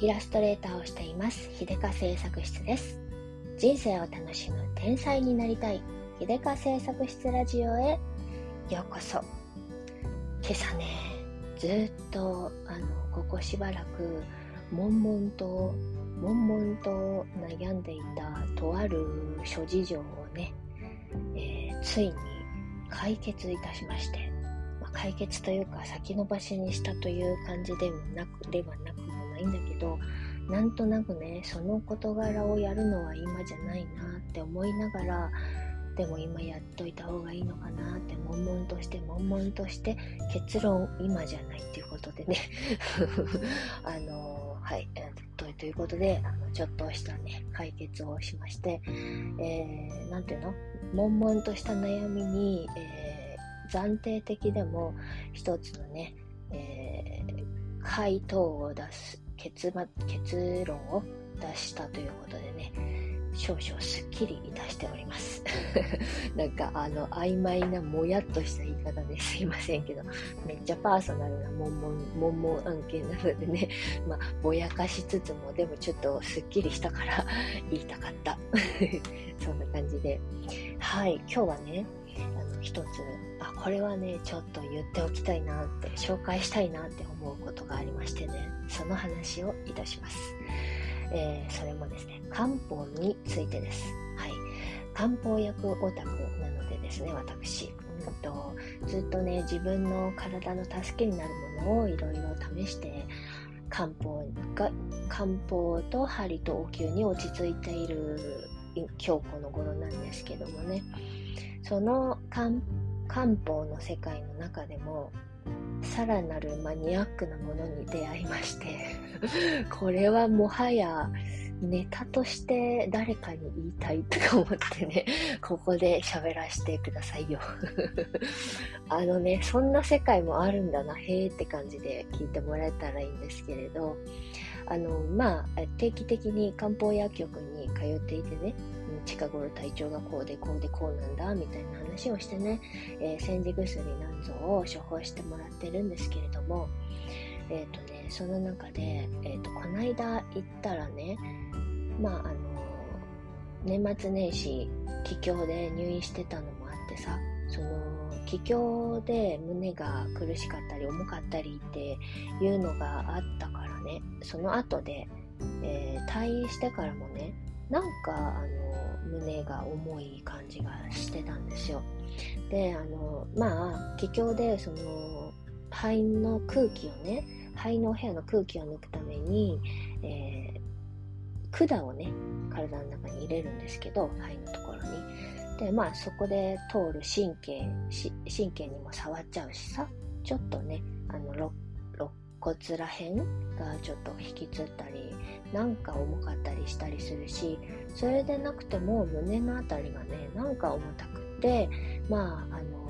イラストレーターをしています。秀香製作室です。人生を楽しむ天才になりたい。秀香製作室ラジオへ。ようこそ。今朝ねずっとあのここしばらく悶々と悶々と悩んでいたとある諸事情をね、えー、ついに解決いたしまして、まあ、解決というか先延ばしにしたという感じでもなくではなくもないんだけどなんとなくねその事柄をやるのは今じゃないなって思いながらでも今やっといた方がいいのかなって悶々として悶々として結論今じゃないっていうことでね。あのはい、え、とということであのちょっとしたね解決をしまして、えー、ていうの？悶々とした悩みに、えー、暫定的でも一つのね、えー、回答を出す結結論を出したということでね少々すっきりいたしております。なんかあの曖昧なもやっとした言い方ですいませんけどめっちゃパーソナルな悶々悶々案件なのでね まあぼやかしつつもでもちょっとすっきりしたから言いたかった。そんな感じで。はい今日はね一つ。あこれはねちょっと言っておきたいなって紹介したいなって思うことがありましてね。その話をいたします、えー、それもですね漢方についてです。はい。漢方薬オタクなのでですね私。うんとずっとね自分の体の助けになるものをいろいろ試して漢方が漢方と針とお灸に落ち着いている今日この頃なんですけどもね。その漢方の世界の中でもさらなるマニアックなものに出会いまして これはもはやネタとして誰かに言いたいとか思ってね、ここで喋らせてくださいよ。あのね、そんな世界もあるんだな、へーって感じで聞いてもらえたらいいんですけれど、あの、まあ、定期的に漢方薬局に通っていてね、近頃体調がこうでこうでこうなんだみたいな話をしてね、えー、煎じ薬なんぞを処方してもらってるんですけれども、えっ、ー、とね、その中で、えっ、ー、と、この間行ったらね、まあ、あの、年末年始、気境で入院してたのもあってさ、その、気境で胸が苦しかったり重かったりっていうのがあったからね、その後で、えー、退院してからもね、なんか、あの、胸が重い感じがしてたんですよ。で、あの、まあ、気境で、その、肺の空気をね、肺のお部屋の空気を抜くために、えー、管をね、体の中に入れるんですけど、肺のところに。で、まあそこで通る神経、神経にも触っちゃうしさ、ちょっとね、あの、肋骨らへんがちょっと引きつったり、なんか重かったりしたりするし、それでなくても胸のあたりがね、なんか重たくって、まあ、あの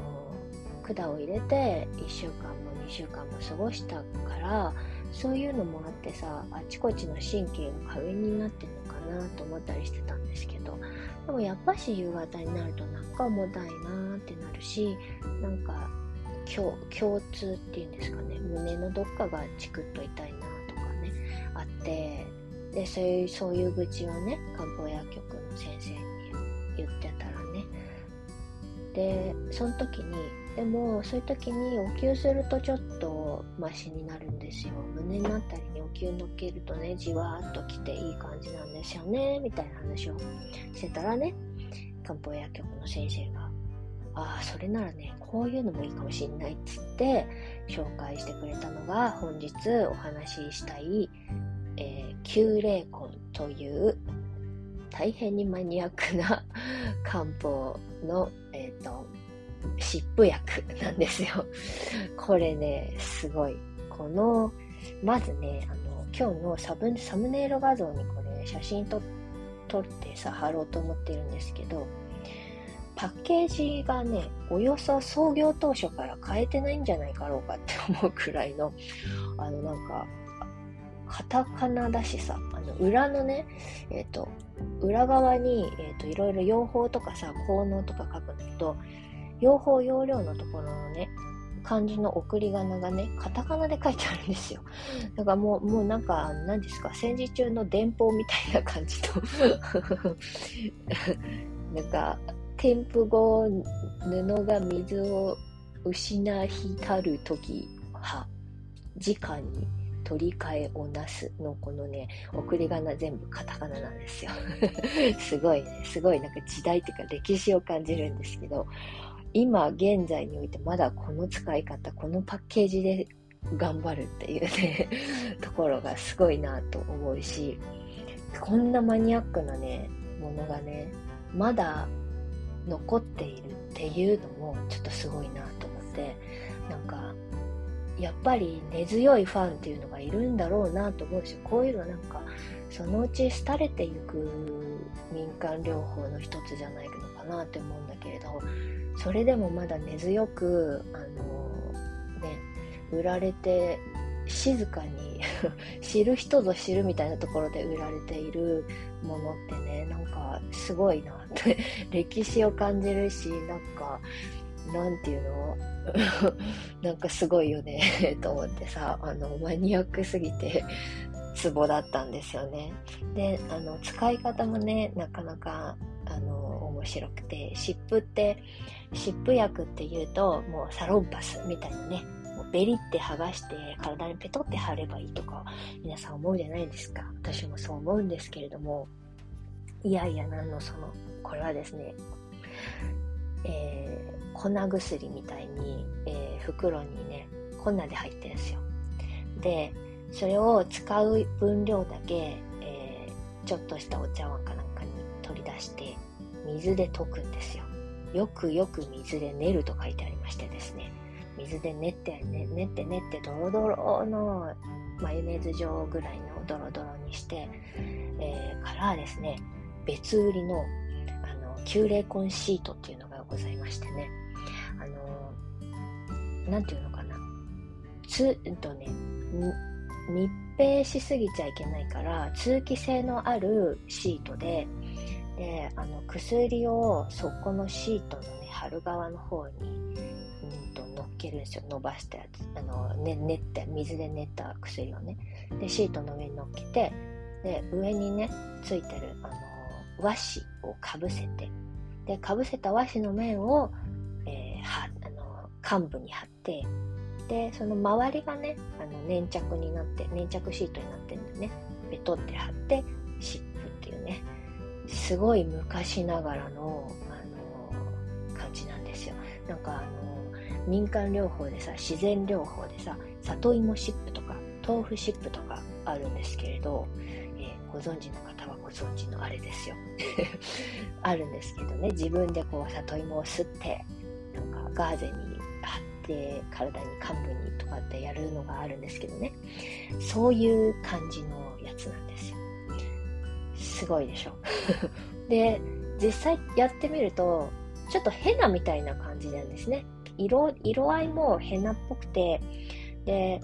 管を入れて1週間も2週間も過ごしたからそういうのもあってさあちこちの神経が過敏になってるのかなと思ったりしてたんですけどでもやっぱし夕方になるとなんか重たいなってなるしなんか共通っていうんですかね。胸のどっかがチクッと痛いなとかねあって。でそういうそういう愚痴をね漢方薬局の先生に言ってたらね。でその時にでもそういう時にお灸するとちょっとマシになるんですよ。胸のあたりにお灸乗っけるとねじわーっときていい感じなんですよねみたいな話をしてたらね漢方薬局の先生がああそれならねこういうのもいいかもしんないっつって紹介してくれたのが本日お話ししたい、えー、旧霊魂という大変にマニアックな 漢方の、えーと湿布薬なんですよ。これね、すごい。この、まずね、あの、今日のサブサムネイル画像にこれ写真撮ってさ、貼ろうと思ってるんですけど、パッケージがね、およそ創業当初から変えてないんじゃないかろうかって思うくらいの、あのなんか、カタカナだしさ、あの裏のね、えっ、ー、と、裏側に、えっ、ー、と、いろいろ用法とかさ、効能とか書くんだけど、用法用量のところのね、感じの送り仮名がね、カタカナで書いてあるんですよ。だからもう、もうなんか、何ですか、戦時中の電報みたいな感じと なんか、添付後、布が水を失いたる時は、直に取り替えをなすのこのね、送り仮名全部カタカナなんですよ。すごいね、すごいなんか時代っていうか歴史を感じるんですけど、今現在においてまだこの使い方、このパッケージで頑張るっていうね、ところがすごいなと思うし、こんなマニアックなね、ものがね、まだ残っているっていうのもちょっとすごいなと思って、なんか、やっぱり根強いファンっていうのがいるんだろうなと思うし、こういうのなんか、そのうち廃れていく民間療法の一つじゃないのかなって思うんだけれど、それでもまだ根強く、あのね、売られて静かに 知る人ぞ知るみたいなところで売られているものってねなんかすごいなって 歴史を感じるしなんかなんていうの？なんかすごいよねと思ってさあのマニアックすぎてツボだったんですよね。であの使い方もねなかなかあの面白くて湿布って湿布薬っていうともうサロンパスみたいなねベリって剥がして体にペトって貼ればいいとか皆さん思うじゃないですか。私もそう思うんですけれども。いやいやなんのそのこれはですね、えー、粉薬みたいに、えー、袋にね粉で入ってるんですよ。でそれを使う分量だけ、えー、ちょっとしたお茶碗かなんかに取り出して水で溶くんですよ。よくよく水で練ると書いてありましてですね。水で練って、ね、練って練ってドロドロのマヨネーズ状ぐらいのドロドロにして、えー、からですね別売りのあの急冷コンシートっていうのがございましてね。あのなんていうのかな。つんとね密閉しすぎちゃいけないから通気性のあるシートでであの薬をそこのシートのね貼る側の方に、けるんですよ伸ばしたやつ。あの、ね、練って水で練った薬をね。でシートの上に乗っけてで上にねついてるあの和紙をかぶせて。でかぶせた和紙の面を、えー、はあの幹部に貼って。でその周りがねあの粘着になって粘着シートになってるんでね。ベトって貼って湿布っていうね。すごい昔ながらの、あの感じなんですよ。なんかあの民間療法でさ自然療法でさ里芋シップとか豆腐シップとかあるんですけれど、えー、ご存知の方はご存知のあれですよ。あるんですけどね自分でこう里芋を吸ってなんかガーゼに貼って体に幹部にとかってやるのがあるんですけどね。そういう感じのやつなんですよ。すごいでしょ。で実際やってみるとちょっとヘナみたいな感じなんですね。色色合いもヘナっぽくてで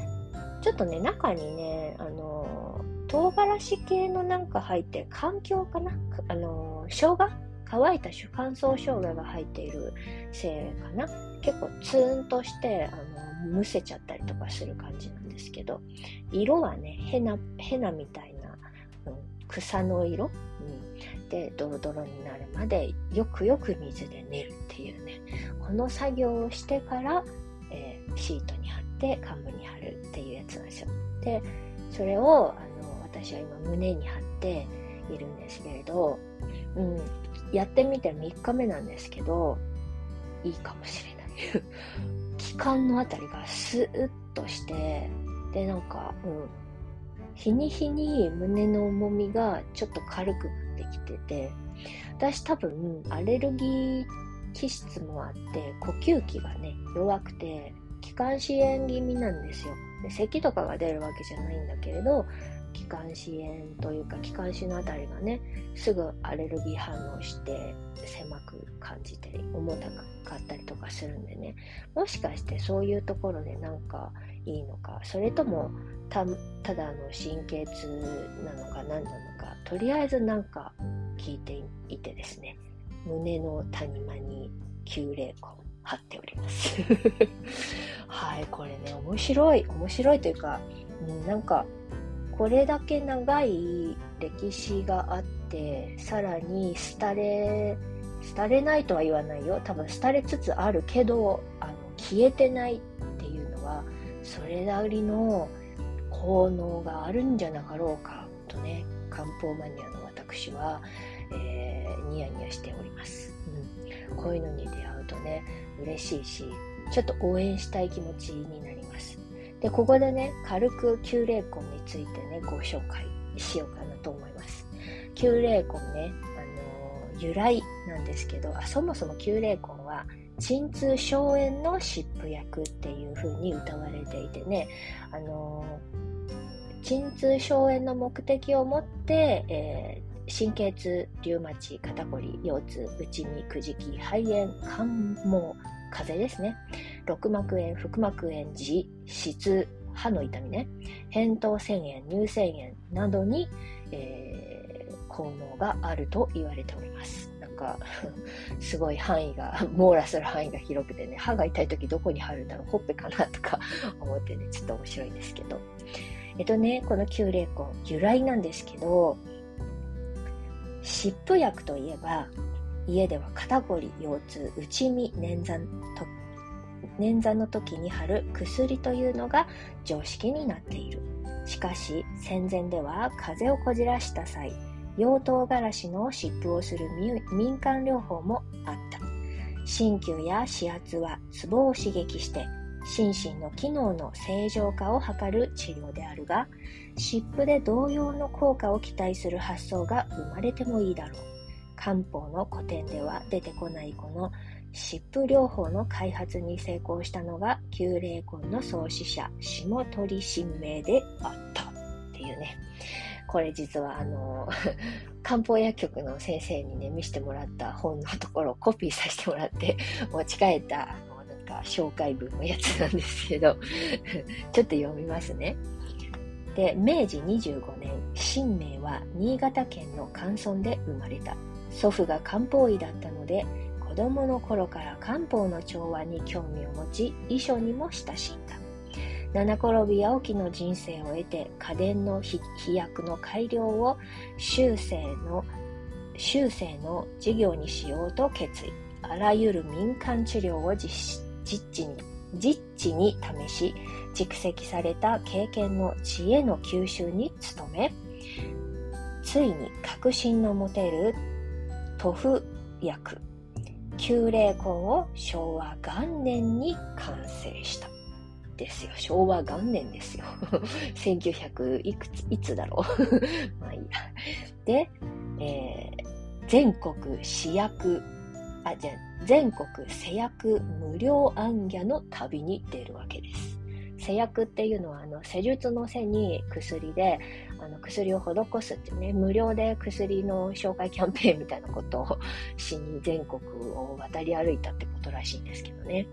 ちょっとね中にねあの唐辛子系のなんか入って環境かな？あの生姜？乾いた乾燥生姜が入っているせいかな？結構ツーンとしてあのむせちゃったりとかする感じなんですけど色はねヘナヘナみたいな草の色、うん、でドロドロになるまでよくよく水で練るっていうこの作業をしてから、えー、シートに貼って幹部に貼るっていうやつなんですよ。でそれをあの私は今胸に貼っているんですけれど、うん、やってみて3日目なんですけどいいかもしれない。気管のあたりがスーッとしてでなんか、うん、日に日に胸の重みがちょっと軽くなってきてて、私多分アレルギー気質もあって、呼吸器がね、弱くて、気管支炎気味なんですよ。で咳とかが出るわけじゃないんだけれど、気管支炎というか気管支のあたりがねすぐアレルギー反応して狭く感じて重たかったりとかするんでねもしかしてそういうところでなんかいいのかそれともたただの神経痛なのか何なのかとりあえずなんか聞いていてですね胸の谷間に急霊魂貼っております はいこれね、面白い、面白いというか、うん、なんか、これだけ長い歴史があって、さらに廃れ、廃れないとは言わないよ。多分廃れつつあるけど、あの消えてないっていうのは、それなりの効能があるんじゃなかろうかとね、漢方マニアの私は、えー、ニヤニヤしております、うん。こういうのに出会うとね、嬉しいし、ちょっと応援したい気持ちになります。で、ここでね、軽く旧霊魂についてね、ご紹介しようかなと思います。旧霊魂ね、あのー、由来なんですけど、あそもそも旧霊魂は、鎮痛消炎の湿布薬っていう風に歌われていてね、あのー、鎮痛消炎の目的を持って、えー、神経痛、リウマチ、肩こり、腰痛、内身、くじき、肺炎、感冒、風邪ですね。肋膜炎、腹膜炎、痔、質、歯の痛みね。扁桃腺炎、乳腺炎などに、えー、効能があると言われております。なんか、すごい範囲が、網羅する範囲が広くてね、歯が痛い時どこに貼るんだろう、ほっぺかなとか 思ってね、ちょっと面白いんですけど。えっとね、この旧霊根、由来なんですけど、湿布薬といえば、家では肩こり、腰痛、内身、捻挫と捻挫の時に貼る薬というのが常識になっている。しかし戦前では風邪をこじらした際、養唐辛子の湿布をする民間療法もあった。鍼灸や指圧はツボを刺激して心身の機能の正常化を図る治療であるが、湿布で同様の効果を期待する発想が生まれてもいいだろう。漢方の古典では出てこないこの湿布療法の開発に成功したのが旧霊魂の創始者下鳥神明であったっていうねこれ実はあの 漢方薬局の先生にね見せてもらった本のところをコピーさせてもらって持ち帰ったあのか紹介文のやつなんですけど ちょっと読みますね。で明治25年神明は新潟県の関村で生まれた。祖父が漢方医だったので子供の頃から漢方の調和に興味を持ち遺書にも親しんだ。七転び八起の人生を得て家電の飛躍の改良を修正の修正の事業にしようと決意。あらゆる民間治療を実施。地に実地に試し蓄積された経験の知恵の吸収に努めついに確信の持てる塗布薬旧霊魂を昭和元年に完成した。ですよ。昭和元年ですよ。1900いくついつだろう。まあいいや。で、えー、全国試薬あじゃ全国施薬無料暗ギャの旅に出るわけです。施薬っていうのはあの施術の背に薬であの薬を施すってね無料で薬の紹介キャンペーンみたいなことをしに全国を渡り歩いたってことらしいんですけどね。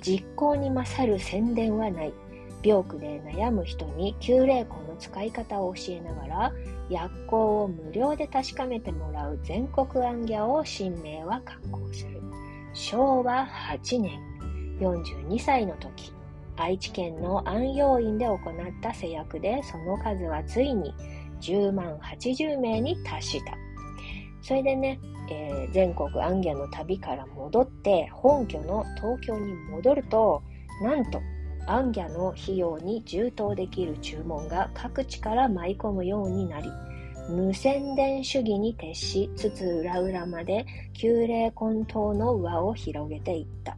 実行に勝る宣伝はない。病苦で悩む人に旧霊魂の使い方を教えながら薬効を無料で確かめてもらう全国暗ギャを新名は刊行する昭和8年42歳の時愛知県の安養院で行った施薬でその数はついに10万80名に達した。それでね、えー、全国アンギャの旅から戻って本拠の東京に戻ると、なんとアンギャの費用に充当できる注文が各地から舞い込むようになり、無宣伝主義に徹し、つつ裏裏まで旧霊混沌の輪を広げていった。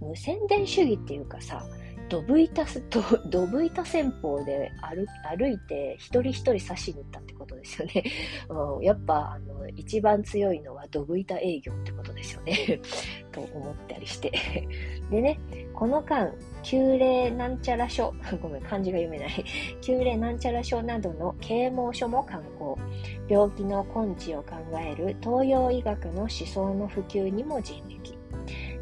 無宣伝主義っていうかさ、ドブ板と、ドブ板戦法で歩歩いて一人一人刺しに行ったってことですよね。うん、やっぱ、あの、一番強いのはドブ板営業ってことですよね。と思ったりして。でね、この間、旧霊なんちゃら書、ごめん、漢字が読めない。旧霊なんちゃら書などの啓蒙書も刊行。病気の根治を考える東洋医学の思想の普及にも尽力。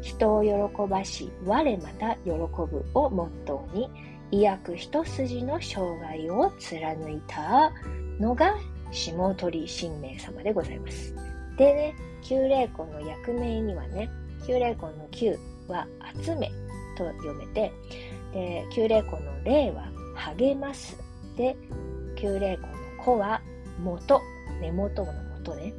人を喜ばし、我また喜ぶをモットーに、医薬一筋の生涯を貫いたのが下鳥神明様でございます。でね、旧霊魂の役名にはね、旧霊魂の旧は集めと読めて、で、旧霊魂の霊は励ます。で、旧霊魂の子は元、根元の元ね。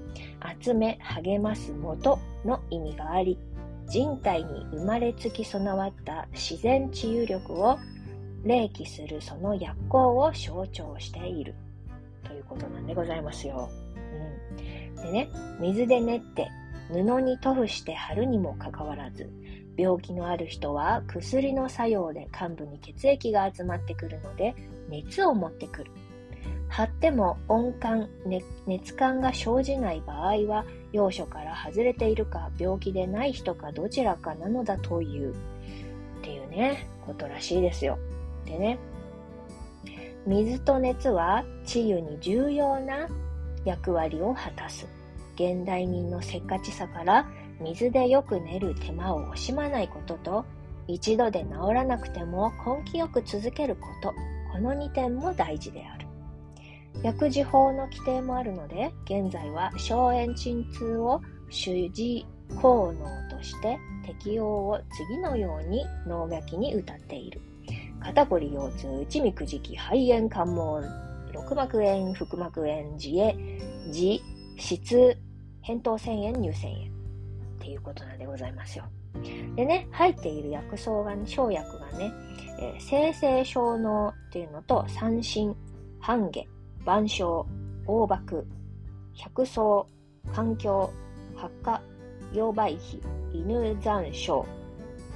集め、励ます元の意味があり、人体に生まれつき備わった自然治癒力を霊気するその薬効を象徴しているということなんでございますよ。うん、でね、水で練って布に塗布して貼るにもかかわらず、病気のある人は薬の作用で患部に血液が集まってくるので熱を持ってくる。貼っても温感、ね、熱感が生じない場合は要所から外れているか病気でない人かどちらかなのだというっていうねことらしいですよ。でね水と熱は治癒に重要な役割を果たす。現代人のせっかちさから水でよく寝る手間を惜しまないことと一度で治らなくても根気よく続けること。この2点も大事である。薬事法の規定もあるので現在は消炎鎮痛を主治効能として適用を次のように脳書きに歌っている。肩こり腰痛内みくじき肺炎関門六膜炎腹膜炎自衛自質扁桃腺炎乳腺炎。っていうことなんでございますよ。でね入っている薬草が、ね、生薬がね、えー、生成小脳っていうのと三振半下万象、大爆、百草、環境、発火、溶媒費、犬山椒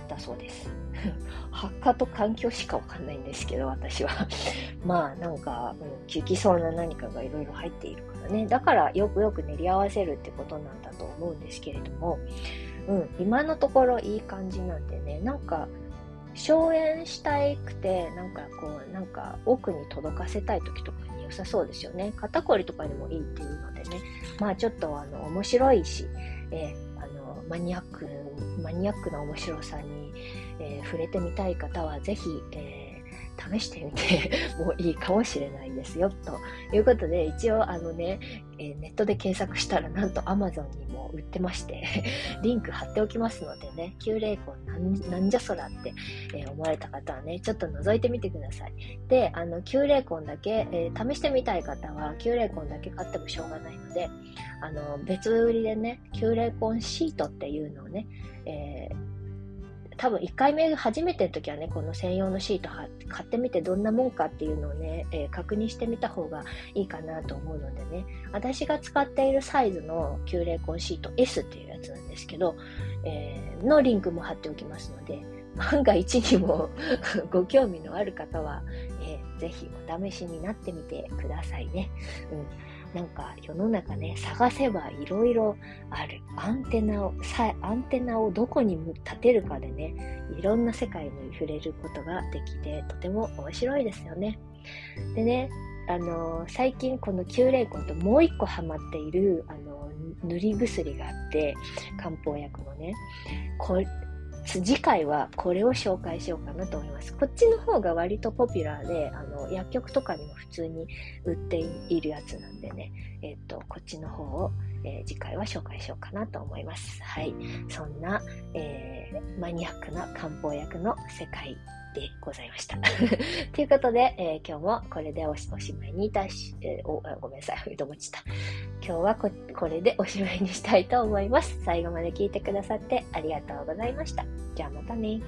だそうです。発火と環境しかわかんないんですけど、私は。まあ、なんか、うん、効きそうな何かがいろいろ入っているからね。だから、よくよく練り合わせるってことなんだと思うんですけれども、うん、今のところいい感じなんでね、なんか、荘園したくて、なんかこう、なんか奥に届かせたい時とかに良さそうですよね。肩こりとかにもいいっていうのでね、まあちょっとあの面白いし、えー、マニアック、マニアックな面白さに、えー、触れてみたい方は是非、えー試してみて もいいかもしれないですよ。ということで、一応あのね、えー、ネットで検索したらなんと Amazon に売ってまして リンク貼っておきますのでね、旧霊魂なんじゃそらって、えー、思われた方はね、ちょっと覗いてみてください。で、あの、旧霊魂だけ、えー、試してみたい方は、旧霊魂だけ買ってもしょうがないので、あの、別売りでね、旧霊魂シートっていうのをね、えー多分1回目初めての時はね、この専用のシート買ってみてどんなもんかっていうのをね、えー、確認してみた方がいいかなと思うのでね、私が使っているサイズの旧霊魂シート S っていうやつなんですけど、えー、のリンクも貼っておきますので、万が一にも ご興味のある方は、えー、ぜひお試しになってみてくださいね。うんなんか世の中ね、探せばいろいろある。アンテナをさ、アンテナをどこに立てるかでね、いろんな世界に触れることができて、とても面白いですよね。でね、あの、最近この旧霊魂ともう一個ハマっている、あの、塗り薬があって、漢方薬のね、こ次回はこれを紹介しようかなと思います。こっちの方が割とポピュラーで、あの、薬局とかにも普通に売っているやつなんでね、えっ、と、こっちの方を、えー、次回は紹介しようかなと思います。はい。そんな、えー、マニアックな漢方薬の世界でございました。ということで、えー、今日もこれでおしまいにいたし、えー、おごめんなさい、どもちた。今日はここれでおしまいにしたいと思います。最後まで聞いてくださってありがとうございました。じゃあまたね。